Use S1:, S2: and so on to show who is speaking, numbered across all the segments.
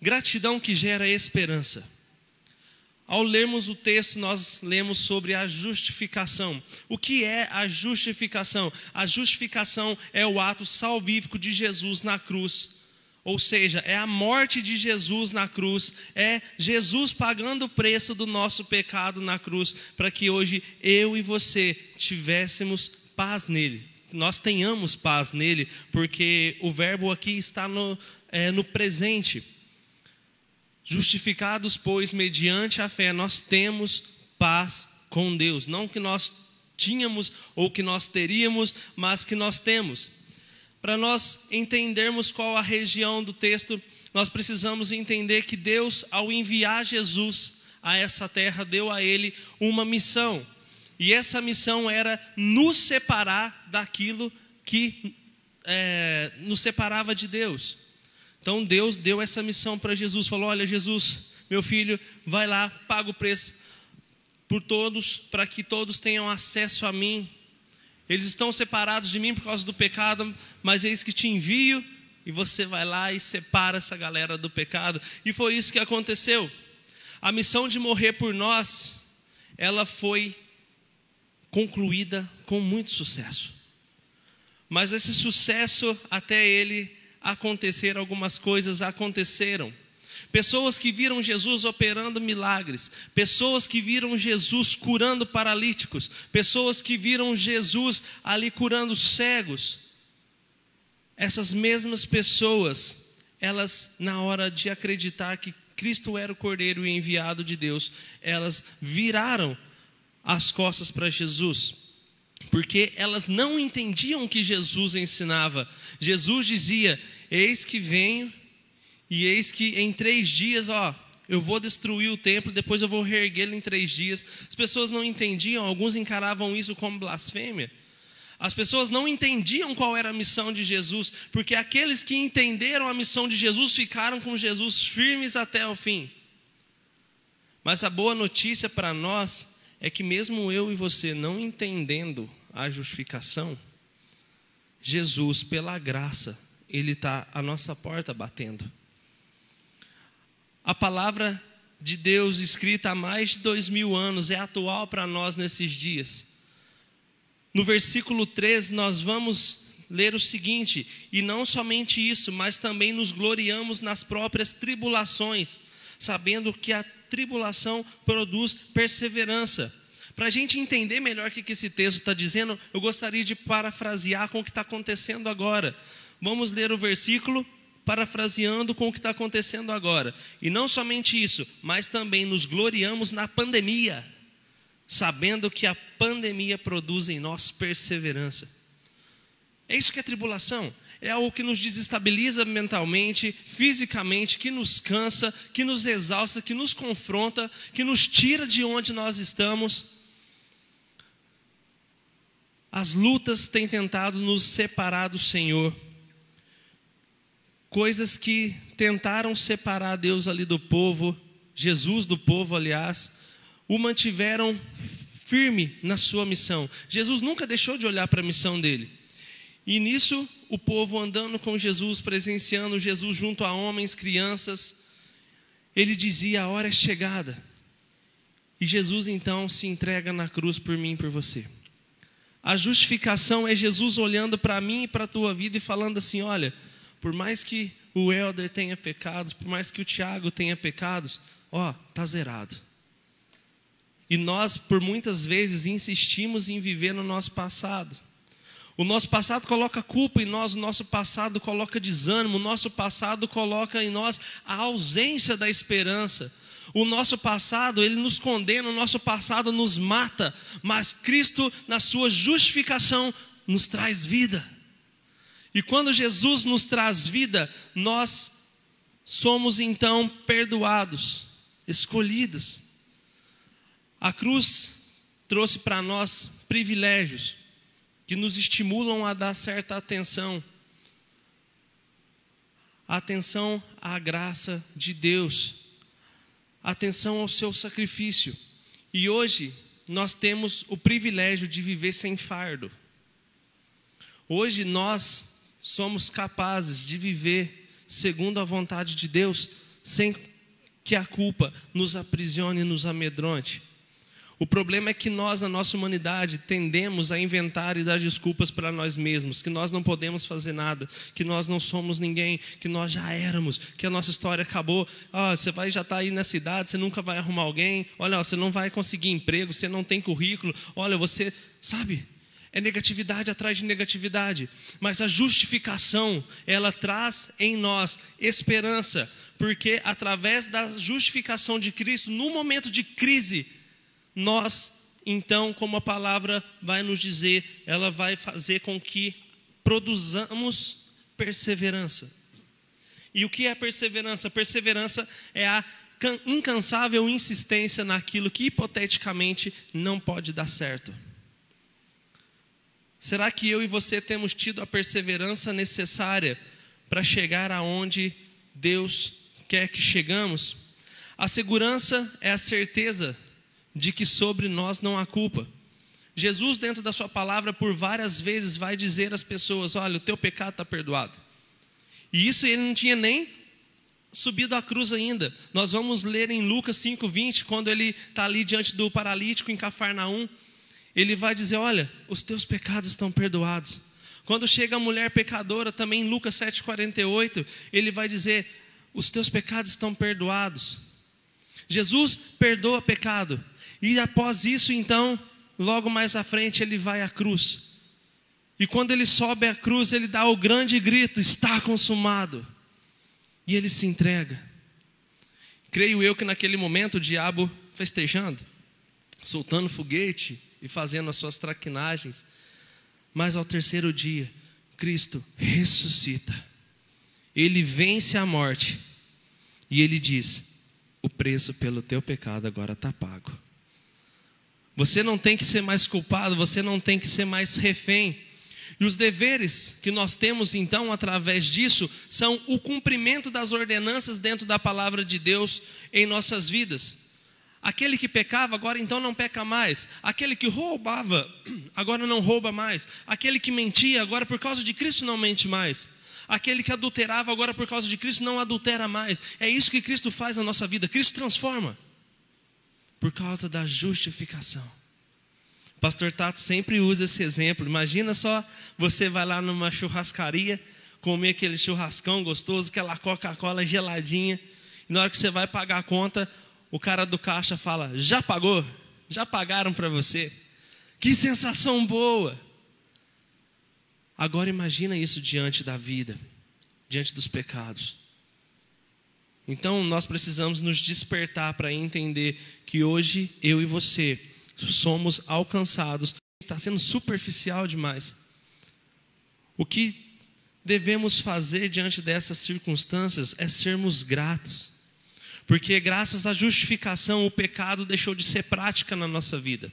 S1: Gratidão que gera esperança. Ao lermos o texto, nós lemos sobre a justificação. O que é a justificação? A justificação é o ato salvífico de Jesus na cruz. Ou seja, é a morte de Jesus na cruz, é Jesus pagando o preço do nosso pecado na cruz, para que hoje eu e você tivéssemos paz nele, nós tenhamos paz nele, porque o verbo aqui está no, é, no presente. Justificados, pois, mediante a fé, nós temos paz com Deus. Não que nós tínhamos ou que nós teríamos, mas que nós temos. Para nós entendermos qual a região do texto, nós precisamos entender que Deus, ao enviar Jesus a essa terra, deu a ele uma missão. E essa missão era nos separar daquilo que é, nos separava de Deus. Então Deus deu essa missão para Jesus, falou: Olha, Jesus, meu filho, vai lá, paga o preço por todos, para que todos tenham acesso a mim. Eles estão separados de mim por causa do pecado, mas eis que te envio e você vai lá e separa essa galera do pecado. E foi isso que aconteceu. A missão de morrer por nós, ela foi concluída com muito sucesso. Mas esse sucesso até ele acontecer, algumas coisas aconteceram. Pessoas que viram Jesus operando milagres, pessoas que viram Jesus curando paralíticos, pessoas que viram Jesus ali curando cegos. Essas mesmas pessoas, elas, na hora de acreditar que Cristo era o Cordeiro e enviado de Deus, elas viraram as costas para Jesus porque elas não entendiam o que Jesus ensinava. Jesus dizia: Eis que venho, e eis que em três dias, ó, eu vou destruir o templo, depois eu vou reerguê-lo em três dias. As pessoas não entendiam, alguns encaravam isso como blasfêmia. As pessoas não entendiam qual era a missão de Jesus, porque aqueles que entenderam a missão de Jesus ficaram com Jesus firmes até o fim. Mas a boa notícia para nós é que, mesmo eu e você não entendendo a justificação, Jesus, pela graça, Ele está à nossa porta batendo. A palavra de Deus, escrita há mais de dois mil anos, é atual para nós nesses dias. No versículo 13, nós vamos ler o seguinte: E não somente isso, mas também nos gloriamos nas próprias tribulações, sabendo que a tribulação produz perseverança. Para a gente entender melhor o que esse texto está dizendo, eu gostaria de parafrasear com o que está acontecendo agora. Vamos ler o versículo parafraseando com o que está acontecendo agora. E não somente isso, mas também nos gloriamos na pandemia, sabendo que a pandemia produz em nós perseverança. É isso que é tribulação é algo que nos desestabiliza mentalmente, fisicamente, que nos cansa, que nos exausta, que nos confronta, que nos tira de onde nós estamos. As lutas têm tentado nos separar do Senhor. Coisas que tentaram separar Deus ali do povo, Jesus do povo, aliás, o mantiveram firme na sua missão. Jesus nunca deixou de olhar para a missão dele. E nisso, o povo andando com Jesus, presenciando Jesus junto a homens, crianças, ele dizia: A hora é chegada. E Jesus então se entrega na cruz por mim e por você. A justificação é Jesus olhando para mim e para a tua vida e falando assim: Olha, por mais que o Helder tenha pecados, por mais que o Tiago tenha pecados, ó, tá zerado. E nós, por muitas vezes, insistimos em viver no nosso passado. O nosso passado coloca culpa em nós, o nosso passado coloca desânimo, o nosso passado coloca em nós a ausência da esperança. O nosso passado, ele nos condena, o nosso passado nos mata, mas Cristo, na sua justificação, nos traz vida. E quando Jesus nos traz vida, nós somos então perdoados, escolhidos. A cruz trouxe para nós privilégios que nos estimulam a dar certa atenção. Atenção à graça de Deus, atenção ao seu sacrifício. E hoje nós temos o privilégio de viver sem fardo. Hoje nós somos capazes de viver segundo a vontade de Deus sem que a culpa nos aprisione e nos amedronte. O problema é que nós, na nossa humanidade, tendemos a inventar e dar desculpas para nós mesmos, que nós não podemos fazer nada, que nós não somos ninguém, que nós já éramos, que a nossa história acabou. Ah, você vai já estar tá aí na cidade, você nunca vai arrumar alguém. Olha, você não vai conseguir emprego, você não tem currículo. Olha, você, sabe? É negatividade atrás de negatividade. Mas a justificação, ela traz em nós esperança, porque através da justificação de Cristo, no momento de crise, nós, então, como a palavra vai nos dizer, ela vai fazer com que produzamos perseverança. E o que é perseverança? Perseverança é a incansável insistência naquilo que hipoteticamente não pode dar certo. Será que eu e você temos tido a perseverança necessária para chegar aonde Deus quer que chegamos? A segurança é a certeza de que sobre nós não há culpa. Jesus, dentro da Sua palavra, por várias vezes vai dizer às pessoas: Olha, o teu pecado está perdoado. E isso ele não tinha nem subido à cruz ainda. Nós vamos ler em Lucas 5,20, quando ele está ali diante do paralítico em Cafarnaum. Ele vai dizer: Olha, os teus pecados estão perdoados. Quando chega a mulher pecadora, também em Lucas 7,48, ele vai dizer: Os teus pecados estão perdoados. Jesus perdoa pecado. E após isso, então, logo mais à frente, ele vai à cruz. E quando ele sobe à cruz, ele dá o grande grito: está consumado. E ele se entrega. Creio eu que naquele momento o diabo festejando, soltando foguete e fazendo as suas traquinagens. Mas ao terceiro dia, Cristo ressuscita. Ele vence a morte. E ele diz: O preço pelo teu pecado agora está pago. Você não tem que ser mais culpado, você não tem que ser mais refém. E os deveres que nós temos então através disso são o cumprimento das ordenanças dentro da palavra de Deus em nossas vidas. Aquele que pecava agora então não peca mais. Aquele que roubava agora não rouba mais. Aquele que mentia agora por causa de Cristo não mente mais. Aquele que adulterava agora por causa de Cristo não adultera mais. É isso que Cristo faz na nossa vida. Cristo transforma por causa da justificação. O pastor Tato sempre usa esse exemplo. Imagina só, você vai lá numa churrascaria, comer aquele churrascão gostoso, aquela Coca-Cola geladinha, e na hora que você vai pagar a conta, o cara do caixa fala: Já pagou? Já pagaram para você? Que sensação boa! Agora imagina isso diante da vida, diante dos pecados. Então nós precisamos nos despertar para entender que hoje eu e você somos alcançados. Está sendo superficial demais. O que devemos fazer diante dessas circunstâncias é sermos gratos. Porque graças à justificação o pecado deixou de ser prática na nossa vida.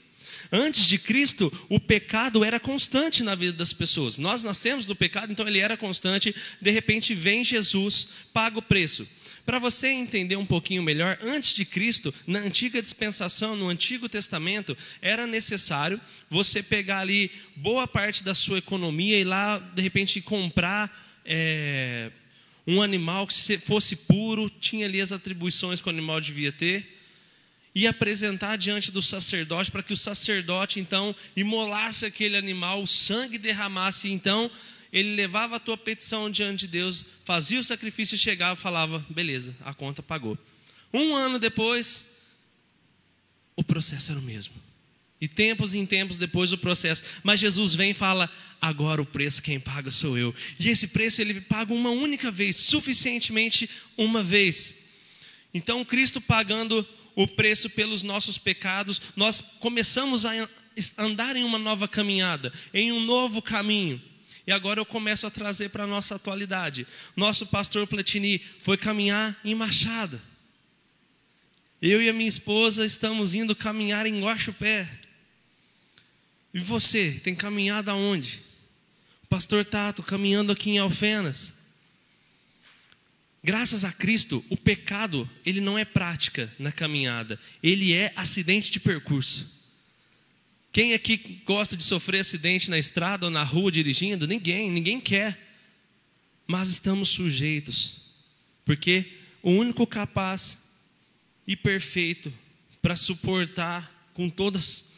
S1: Antes de Cristo, o pecado era constante na vida das pessoas. Nós nascemos do pecado, então ele era constante. De repente vem Jesus, paga o preço. Para você entender um pouquinho melhor, antes de Cristo, na antiga dispensação, no Antigo Testamento, era necessário você pegar ali boa parte da sua economia e lá, de repente, comprar é, um animal que fosse puro, tinha ali as atribuições que o animal devia ter e apresentar diante do sacerdote para que o sacerdote então imolasse aquele animal, o sangue derramasse então ele levava a tua petição diante de Deus, fazia o sacrifício e chegava e falava: beleza, a conta pagou. Um ano depois, o processo era o mesmo. E tempos em tempos depois o processo. Mas Jesus vem e fala: agora o preço quem paga sou eu. E esse preço ele paga uma única vez, suficientemente uma vez. Então, Cristo pagando o preço pelos nossos pecados, nós começamos a andar em uma nova caminhada, em um novo caminho. E agora eu começo a trazer para a nossa atualidade. Nosso pastor Platini foi caminhar em Machado. Eu e a minha esposa estamos indo caminhar em Guaxupé. E você, tem caminhado aonde? Pastor Tato caminhando aqui em Alfenas. Graças a Cristo, o pecado, ele não é prática na caminhada, ele é acidente de percurso. Quem aqui gosta de sofrer acidente na estrada ou na rua dirigindo? Ninguém, ninguém quer. Mas estamos sujeitos, porque o único capaz e perfeito para suportar com todas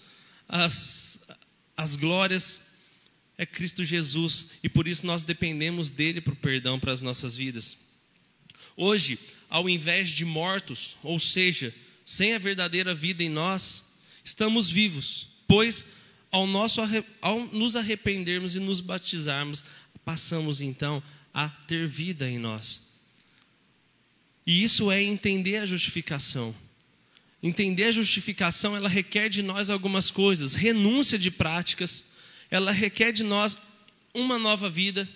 S1: as, as glórias é Cristo Jesus e por isso nós dependemos dele para o perdão para as nossas vidas. Hoje, ao invés de mortos, ou seja, sem a verdadeira vida em nós, estamos vivos, pois ao, nosso, ao nos arrependermos e nos batizarmos, passamos então a ter vida em nós. E isso é entender a justificação. Entender a justificação, ela requer de nós algumas coisas: renúncia de práticas, ela requer de nós uma nova vida.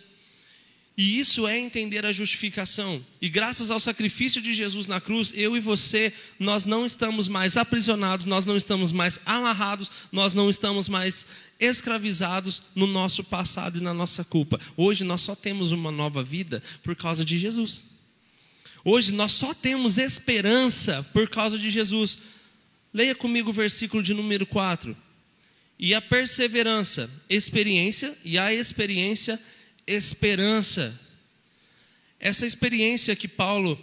S1: E isso é entender a justificação. E graças ao sacrifício de Jesus na cruz, eu e você, nós não estamos mais aprisionados, nós não estamos mais amarrados, nós não estamos mais escravizados no nosso passado e na nossa culpa. Hoje nós só temos uma nova vida por causa de Jesus. Hoje nós só temos esperança por causa de Jesus. Leia comigo o versículo de número 4 e a perseverança, experiência, e a experiência, esperança. Essa experiência que Paulo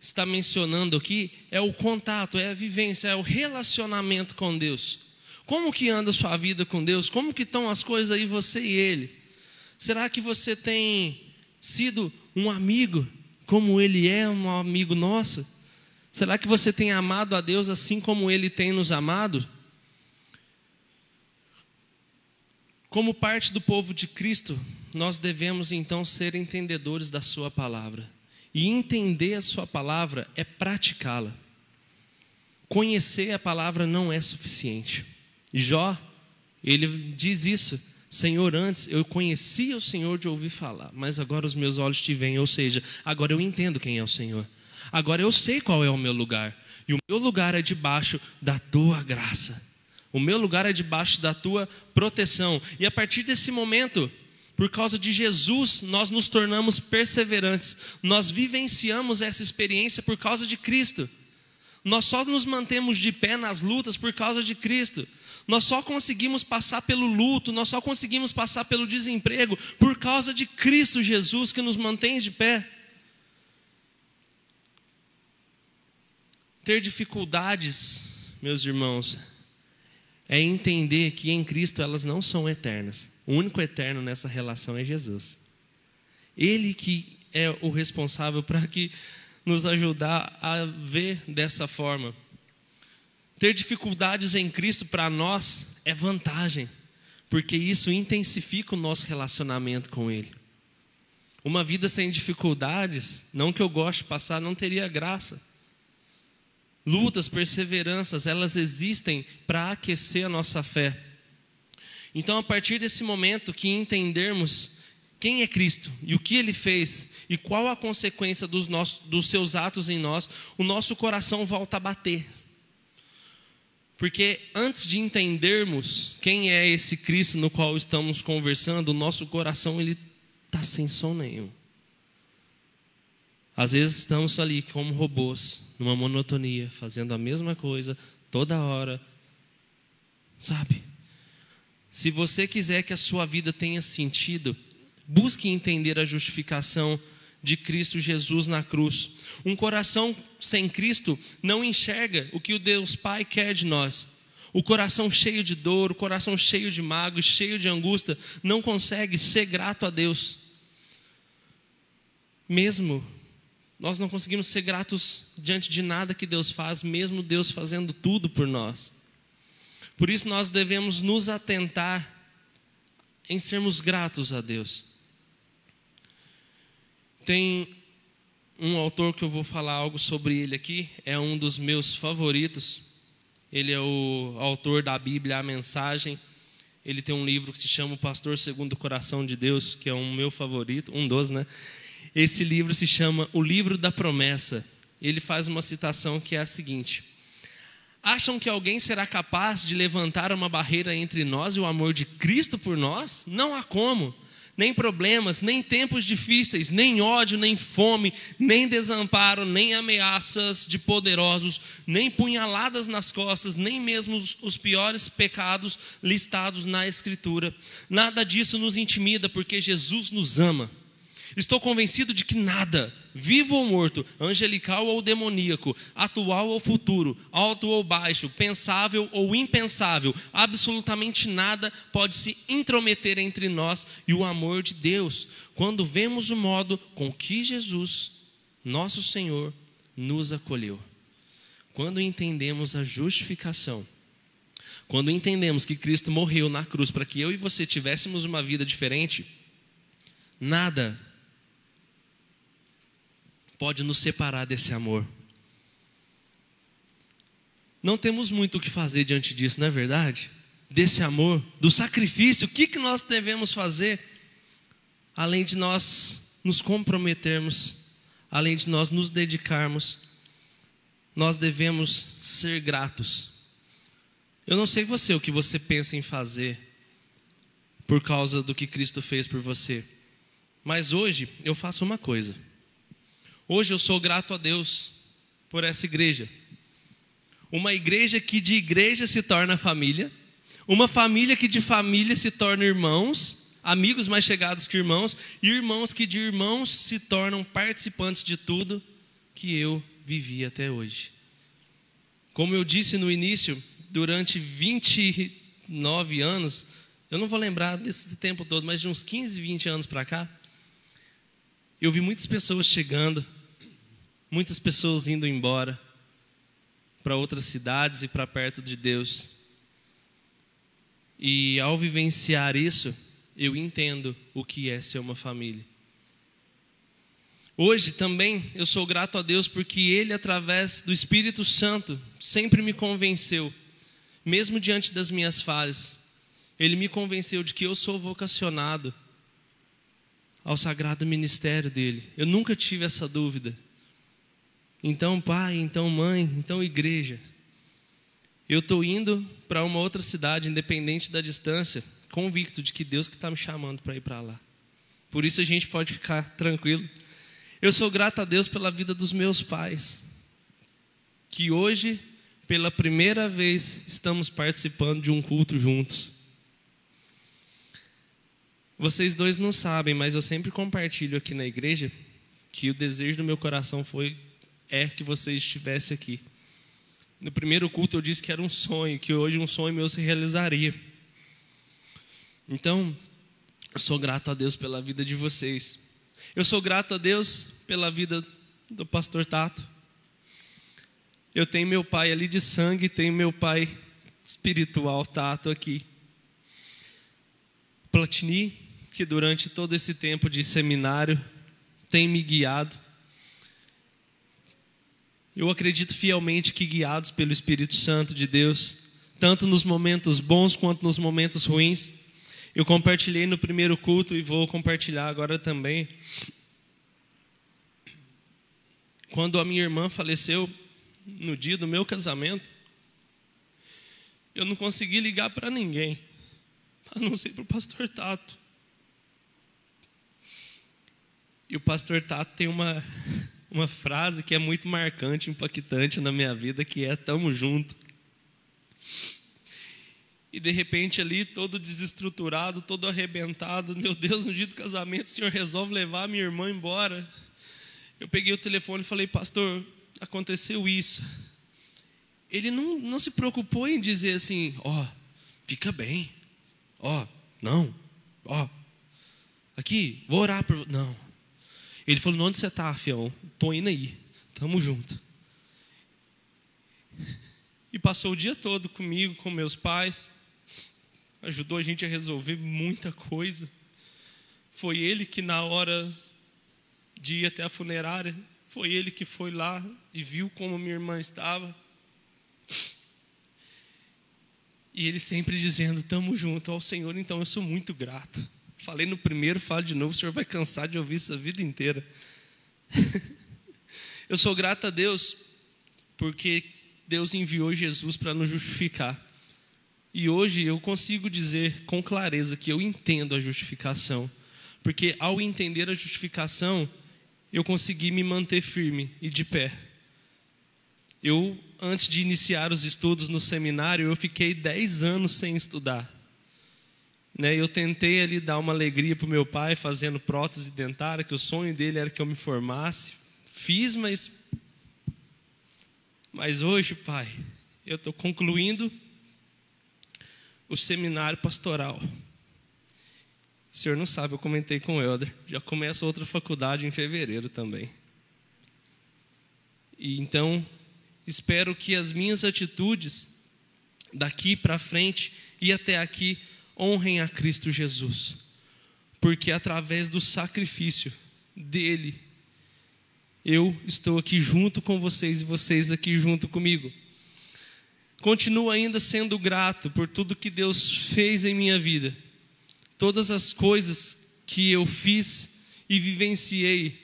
S1: está mencionando aqui é o contato, é a vivência, é o relacionamento com Deus. Como que anda a sua vida com Deus? Como que estão as coisas aí, você e Ele? Será que você tem sido um amigo, como Ele é um amigo nosso? Será que você tem amado a Deus assim como Ele tem nos amado? Como parte do povo de Cristo, nós devemos então ser entendedores da Sua palavra. E entender a Sua palavra é praticá-la. Conhecer a palavra não é suficiente. Jó, ele diz isso. Senhor, antes eu conhecia o Senhor de ouvir falar, mas agora os meus olhos te veem, ou seja, agora eu entendo quem é o Senhor. Agora eu sei qual é o meu lugar, e o meu lugar é debaixo da tua graça. O meu lugar é debaixo da tua proteção. E a partir desse momento, por causa de Jesus, nós nos tornamos perseverantes. Nós vivenciamos essa experiência por causa de Cristo. Nós só nos mantemos de pé nas lutas por causa de Cristo. Nós só conseguimos passar pelo luto, nós só conseguimos passar pelo desemprego por causa de Cristo Jesus que nos mantém de pé. Ter dificuldades, meus irmãos, é entender que em Cristo elas não são eternas. O único eterno nessa relação é Jesus. Ele que é o responsável para que nos ajudar a ver dessa forma. Ter dificuldades em Cristo para nós é vantagem, porque isso intensifica o nosso relacionamento com Ele. Uma vida sem dificuldades, não que eu goste de passar, não teria graça. Lutas, perseveranças, elas existem para aquecer a nossa fé. Então, a partir desse momento que entendermos quem é Cristo e o que ele fez e qual a consequência dos, nossos, dos seus atos em nós, o nosso coração volta a bater. Porque antes de entendermos quem é esse Cristo no qual estamos conversando, o nosso coração ele está sem som nenhum. Às vezes estamos ali como robôs, numa monotonia, fazendo a mesma coisa toda hora. Sabe? Se você quiser que a sua vida tenha sentido, busque entender a justificação de Cristo Jesus na cruz. Um coração sem Cristo não enxerga o que o Deus Pai quer de nós. O coração cheio de dor, o coração cheio de mágoa, cheio de angústia, não consegue ser grato a Deus. Mesmo nós não conseguimos ser gratos diante de nada que Deus faz, mesmo Deus fazendo tudo por nós. Por isso nós devemos nos atentar em sermos gratos a Deus. Tem um autor que eu vou falar algo sobre ele aqui, é um dos meus favoritos. Ele é o autor da Bíblia, a Mensagem. Ele tem um livro que se chama O Pastor Segundo o Coração de Deus, que é um meu favorito, um dos, né? Esse livro se chama O Livro da Promessa. Ele faz uma citação que é a seguinte: Acham que alguém será capaz de levantar uma barreira entre nós e o amor de Cristo por nós? Não há como. Nem problemas, nem tempos difíceis, nem ódio, nem fome, nem desamparo, nem ameaças de poderosos, nem punhaladas nas costas, nem mesmo os, piores pecados listados na Escritura. Nada disso nos intimida, porque Jesus nos ama. Estou convencido de que nada, vivo ou morto, angelical ou demoníaco, atual ou futuro, alto ou baixo, pensável ou impensável, absolutamente nada pode se intrometer entre nós e o amor de Deus, quando vemos o modo com que Jesus, nosso Senhor, nos acolheu. Quando entendemos a justificação, quando entendemos que Cristo morreu na cruz para que eu e você tivéssemos uma vida diferente, nada pode nos separar desse amor. Não temos muito o que fazer diante disso, não é verdade? Desse amor, do sacrifício, o que, que nós devemos fazer? Além de nós nos comprometermos, além de nós nos dedicarmos, nós devemos ser gratos. Eu não sei você o que você pensa em fazer por causa do que Cristo fez por você, mas hoje eu faço uma coisa. Hoje eu sou grato a Deus por essa igreja. Uma igreja que de igreja se torna família, uma família que de família se torna irmãos, amigos mais chegados que irmãos, e irmãos que de irmãos se tornam participantes de tudo que eu vivi até hoje. Como eu disse no início, durante 29 anos, eu não vou lembrar desse tempo todo, mas de uns 15, 20 anos para cá, eu vi muitas pessoas chegando, muitas pessoas indo embora para outras cidades e para perto de Deus. E ao vivenciar isso, eu entendo o que é ser uma família. Hoje também eu sou grato a Deus porque Ele, através do Espírito Santo, sempre me convenceu, mesmo diante das minhas falhas, Ele me convenceu de que eu sou vocacionado ao sagrado ministério dele. Eu nunca tive essa dúvida. Então, pai, então, mãe, então, igreja. Eu estou indo para uma outra cidade, independente da distância, convicto de que Deus que está me chamando para ir para lá. Por isso a gente pode ficar tranquilo. Eu sou grato a Deus pela vida dos meus pais, que hoje, pela primeira vez, estamos participando de um culto juntos. Vocês dois não sabem, mas eu sempre compartilho aqui na igreja que o desejo do meu coração foi é que você estivesse aqui. No primeiro culto eu disse que era um sonho, que hoje um sonho meu se realizaria. Então, eu sou grato a Deus pela vida de vocês. Eu sou grato a Deus pela vida do pastor Tato. Eu tenho meu pai ali de sangue, tenho meu pai espiritual, Tato, aqui. Platini, que durante todo esse tempo de seminário tem me guiado eu acredito fielmente que, guiados pelo Espírito Santo de Deus, tanto nos momentos bons quanto nos momentos ruins, eu compartilhei no primeiro culto e vou compartilhar agora também. Quando a minha irmã faleceu no dia do meu casamento, eu não consegui ligar para ninguém, a não ser para o pastor Tato. E o pastor Tato tem uma uma frase que é muito marcante, impactante na minha vida, que é tamo junto. E de repente ali, todo desestruturado, todo arrebentado, meu Deus, no dia do casamento, o Senhor resolve levar minha irmã embora. Eu peguei o telefone e falei, pastor, aconteceu isso. Ele não, não se preocupou em dizer assim, ó, oh, fica bem, ó, oh, não, ó, oh, aqui, vou orar por. Não, ele falou: Onde você está, fião? Estou indo aí. Tamo junto. E passou o dia todo comigo, com meus pais. Ajudou a gente a resolver muita coisa. Foi ele que, na hora de ir até a funerária, foi ele que foi lá e viu como minha irmã estava. E ele sempre dizendo: Tamo junto ao Senhor, então eu sou muito grato. Falei no primeiro, falo de novo, o senhor vai cansar de ouvir isso a vida inteira. eu sou grato a Deus porque Deus enviou Jesus para nos justificar. E hoje eu consigo dizer com clareza que eu entendo a justificação. Porque ao entender a justificação, eu consegui me manter firme e de pé. Eu, antes de iniciar os estudos no seminário, eu fiquei 10 anos sem estudar Né? Eu tentei ali dar uma alegria para o meu pai fazendo prótese dentária, que o sonho dele era que eu me formasse. Fiz, mas. Mas hoje, pai, eu estou concluindo o seminário pastoral. O senhor não sabe, eu comentei com o Helder. Já começa outra faculdade em fevereiro também. E então, espero que as minhas atitudes daqui para frente e até aqui honrem a Cristo Jesus, porque através do sacrifício dele, eu estou aqui junto com vocês e vocês aqui junto comigo. Continuo ainda sendo grato por tudo que Deus fez em minha vida, todas as coisas que eu fiz e vivenciei.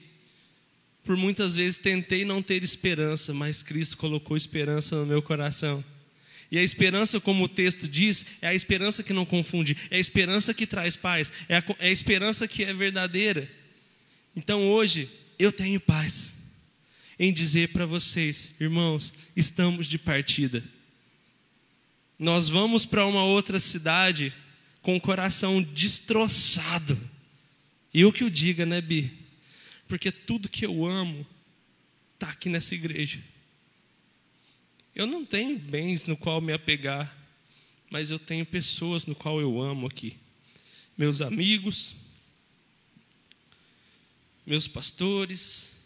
S1: Por muitas vezes tentei não ter esperança, mas Cristo colocou esperança no meu coração. E a esperança, como o texto diz, é a esperança que não confunde, é a esperança que traz paz, é a, é a esperança que é verdadeira. Então hoje eu tenho paz em dizer para vocês, irmãos, estamos de partida. Nós vamos para uma outra cidade com o coração destroçado. E eu que o diga, né, Bi? Porque tudo que eu amo está aqui nessa igreja. Eu não tenho bens no qual me apegar, mas eu tenho pessoas no qual eu amo aqui. Meus amigos, meus pastores,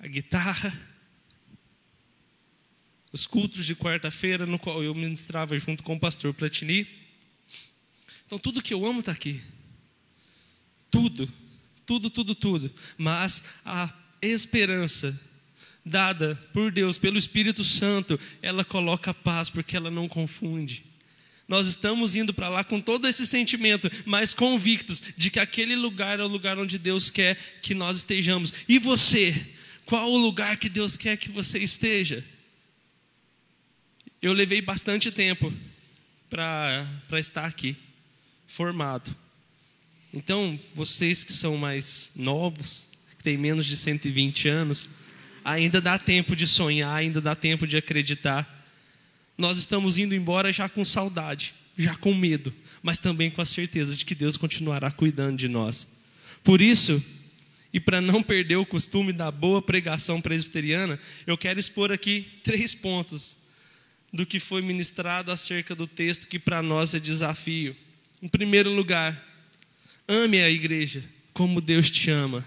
S1: a guitarra, os cultos de quarta-feira no qual eu ministrava junto com o pastor Platini. Então tudo que eu amo está aqui. Tudo, tudo, tudo, tudo. Mas a esperança dada por Deus, pelo Espírito Santo, ela coloca paz, porque ela não confunde. Nós estamos indo para lá com todo esse sentimento, mas convictos de que aquele lugar é o lugar onde Deus quer que nós estejamos. E você? Qual o lugar que Deus quer que você esteja? Eu levei bastante tempo para estar aqui, formado. Então, vocês que são mais novos, que têm menos de 120 anos, ainda dá tempo de sonhar, ainda dá tempo de acreditar. Nós estamos indo embora já com saudade, já com medo, mas também com a certeza de que Deus continuará cuidando de nós. Por isso, e para não perder o costume da boa pregação presbiteriana, eu quero expor aqui três pontos do que foi ministrado acerca do texto que para nós é desafio. Em primeiro lugar, ame a igreja como Deus te ama.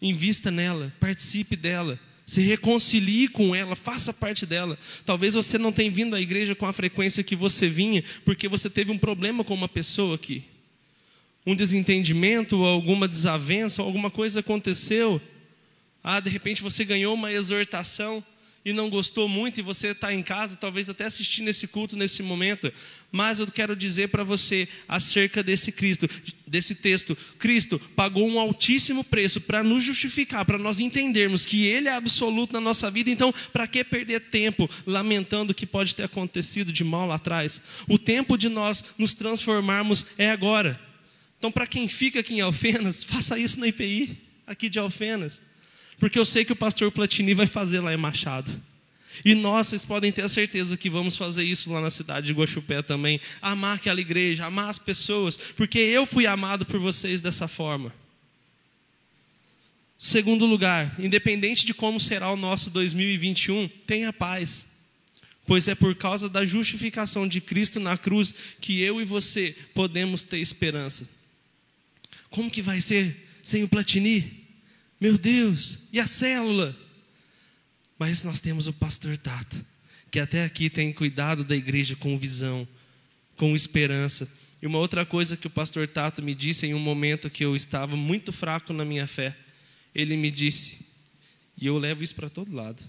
S1: Invista nela, participe dela, se reconcilie com ela, faça parte dela. Talvez você não tenha vindo à igreja com a frequência que você vinha, porque você teve um problema com uma pessoa aqui. Um desentendimento, alguma desavença, alguma coisa aconteceu. Ah, de repente você ganhou uma exortação e não gostou muito e você está em casa, talvez até assistindo esse culto nesse momento, mas eu quero dizer para você acerca desse Cristo, desse texto. Cristo pagou um altíssimo preço para nos justificar, para nós entendermos que Ele é absoluto na nossa vida, então para que perder tempo lamentando o que pode ter acontecido de mal lá atrás? O tempo de nós nos transformarmos é agora. Então, para quem fica aqui em Alfenas, faça isso na IPI, aqui de Alfenas. Porque eu sei que o pastor Platini vai fazer lá em Machado. E nós, vocês podem ter a certeza que vamos fazer isso lá na cidade de Guaxupé também. Amar aquela igreja, amar as pessoas, porque eu fui amado por vocês dessa forma. Segundo lugar, independente de como será o nosso 2021, tenha paz. Pois é por causa da justificação de Cristo na cruz que eu e você podemos ter esperança. Como que vai ser sem o Platini? Meu Deus, e a célula? Mas nós temos o pastor Tato, que até aqui tem cuidado da igreja com visão, com esperança. E uma outra coisa que o pastor Tato me disse em um momento que eu estava muito fraco na minha fé, ele me disse, e eu levo isso para todo lado: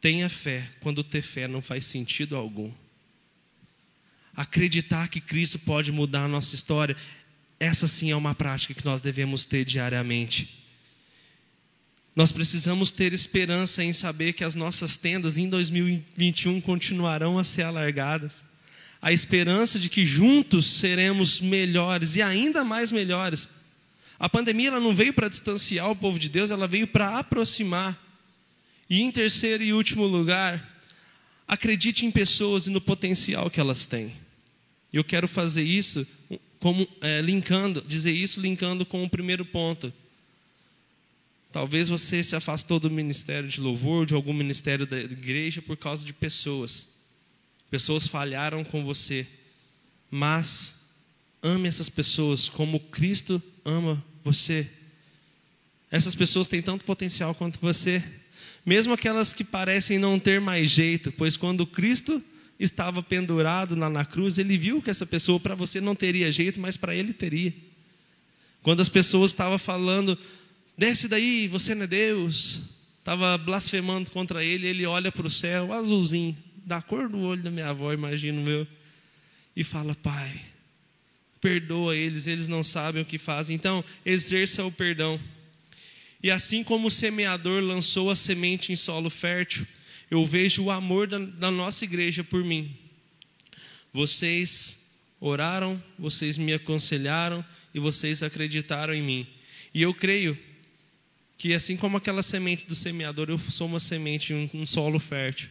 S1: tenha fé quando ter fé não faz sentido algum. Acreditar que Cristo pode mudar a nossa história, essa sim é uma prática que nós devemos ter diariamente. Nós precisamos ter esperança em saber que as nossas tendas em 2021 continuarão a ser alargadas. A esperança de que juntos seremos melhores e ainda mais melhores. A pandemia ela não veio para distanciar o povo de Deus, ela veio para aproximar. E em terceiro e último lugar, acredite em pessoas e no potencial que elas têm. Eu quero fazer isso como é, linkando, dizer isso linkando com o primeiro ponto. Talvez você se afastou do ministério de louvor, de algum ministério da igreja por causa de pessoas. Pessoas falharam com você. Mas ame essas pessoas como Cristo ama você. Essas pessoas têm tanto potencial quanto você, mesmo aquelas que parecem não ter mais jeito, pois quando Cristo estava pendurado lá na cruz, ele viu que essa pessoa para você não teria jeito, mas para ele teria. Quando as pessoas estavam falando, desce daí, você não é Deus, estava blasfemando contra ele, ele olha para o céu, azulzinho, da cor do olho da minha avó, imagino meu, e fala: Pai, perdoa eles, eles não sabem o que fazem. Então, exerça o perdão. E assim como o semeador lançou a semente em solo fértil, eu vejo o amor da, da nossa igreja por mim. Vocês oraram, vocês me aconselharam e vocês acreditaram em mim. E eu creio que assim como aquela semente do semeador, eu sou uma semente em um, um solo fértil.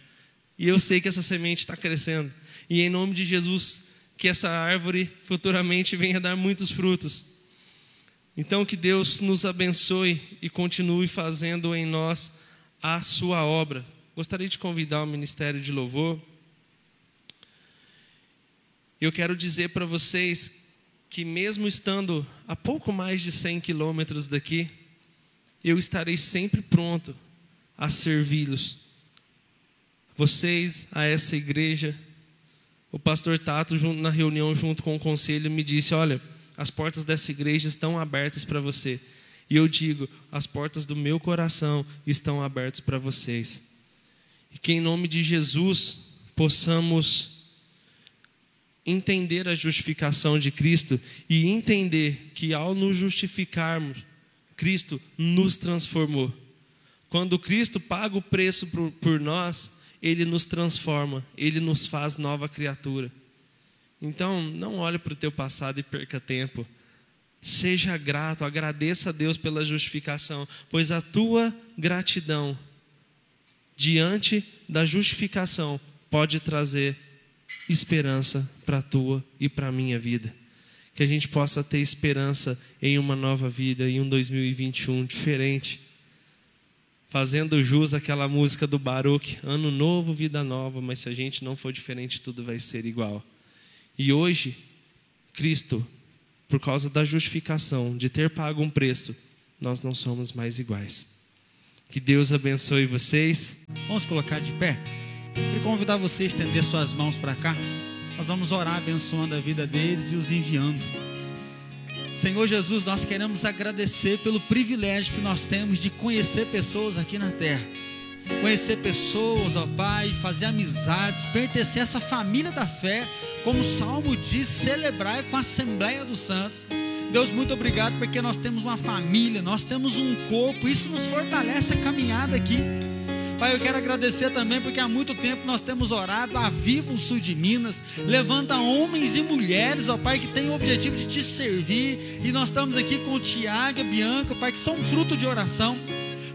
S1: E eu sei que essa semente está crescendo. E em nome de Jesus, que essa árvore futuramente venha dar muitos frutos. Então, que Deus nos abençoe e continue fazendo em nós a sua obra. Gostaria de convidar o Ministério de Louvor. Eu quero dizer para vocês que, mesmo estando a pouco mais de 100 quilômetros daqui, eu estarei sempre pronto a servi-los. Vocês, a essa igreja, o pastor Tato, na reunião junto com o conselho, me disse: Olha as portas dessa igreja estão abertas para você. E eu digo, as portas do meu coração estão abertas para vocês. E que em nome de Jesus possamos entender a justificação de Cristo e entender que ao nos justificarmos, Cristo nos transformou. Quando Cristo paga o preço por, por nós, Ele nos transforma, Ele nos faz nova criatura. Então, não olhe para o teu passado e perca tempo. Seja grato, agradeça a Deus pela justificação, pois a tua gratidão diante da justificação pode trazer esperança para a tua e para a minha vida. Que a gente possa ter esperança em uma nova vida, em um 2021 diferente. Fazendo jus àquela música do Baruch, ano novo, vida nova, mas se a gente não for diferente, tudo vai ser igual. E hoje, Cristo, por causa da justificação, de ter pago um preço, nós não somos mais iguais. Que Deus abençoe vocês.
S2: Vamos colocar de pé? Queria convidar você a estender suas mãos para cá. Nós vamos orar abençoando a vida deles e os enviando. Senhor Jesus, nós queremos agradecer pelo privilégio que nós temos de conhecer pessoas aqui na terra conhecer pessoas, ó Pai, fazer amizades, pertencer a essa família da fé, como o Salmo diz, celebrar com a Assembleia dos Santos. Deus, muito obrigado porque nós temos uma família, nós temos um corpo, isso nos fortalece a caminhada aqui. Pai, eu quero agradecer também porque há muito tempo nós temos orado a Viva o Sul de Minas. Levanta homens e mulheres, ó Pai, que têm o objetivo de te servir. E nós estamos aqui com Tiago e Bianca, Pai, que são fruto de oração.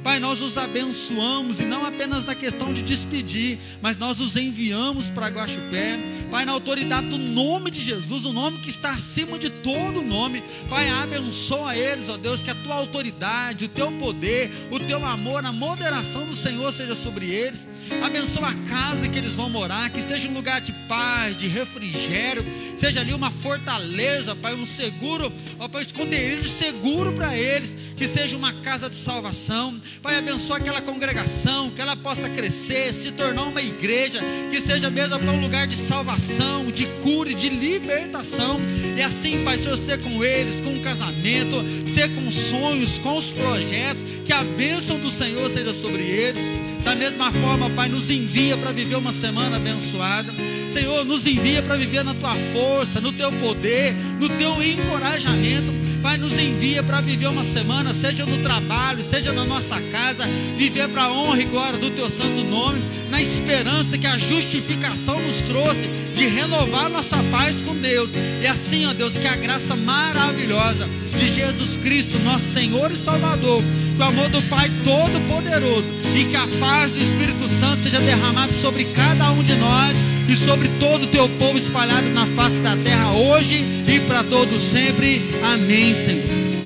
S2: Pai, nós os abençoamos e não apenas na questão de despedir, mas nós os enviamos para Guaxupé. Pai, na autoridade do nome de Jesus, o nome que está acima de todo nome. Pai, abençoa eles, ó Deus, que a tua autoridade, o teu poder, o teu amor, a moderação do Senhor seja sobre eles. Abençoa a casa que eles vão morar, que seja um lugar de paz, de refrigério, seja ali uma fortaleza, Pai, um seguro, ó Pai, esconderijo seguro para eles, que seja uma casa de salvação. Pai, abençoa aquela congregação, que ela possa crescer, se tornar uma igreja, que seja mesmo para um lugar de salvação, de cura e de libertação. E assim, Pai, Senhor, ser com eles, com o casamento, ser com sonhos, com os projetos, que a bênção do Senhor seja sobre eles. Da mesma forma, Pai, nos envia para viver uma semana abençoada. Senhor, nos envia para viver na tua força, no teu poder, no teu encorajamento. Pai, nos envia para viver uma semana, seja no trabalho, seja na nossa casa, viver para a honra e glória do teu santo nome, na esperança que a justificação nos trouxe de renovar nossa paz com Deus. E assim, ó Deus, que a graça maravilhosa de Jesus Cristo, nosso Senhor e Salvador, que o amor do Pai Todo-Poderoso e que a paz do Espírito Santo seja derramado sobre cada um de nós e sobre todo o teu povo espalhado na face da terra hoje e para todos sempre. Amém, Senhor.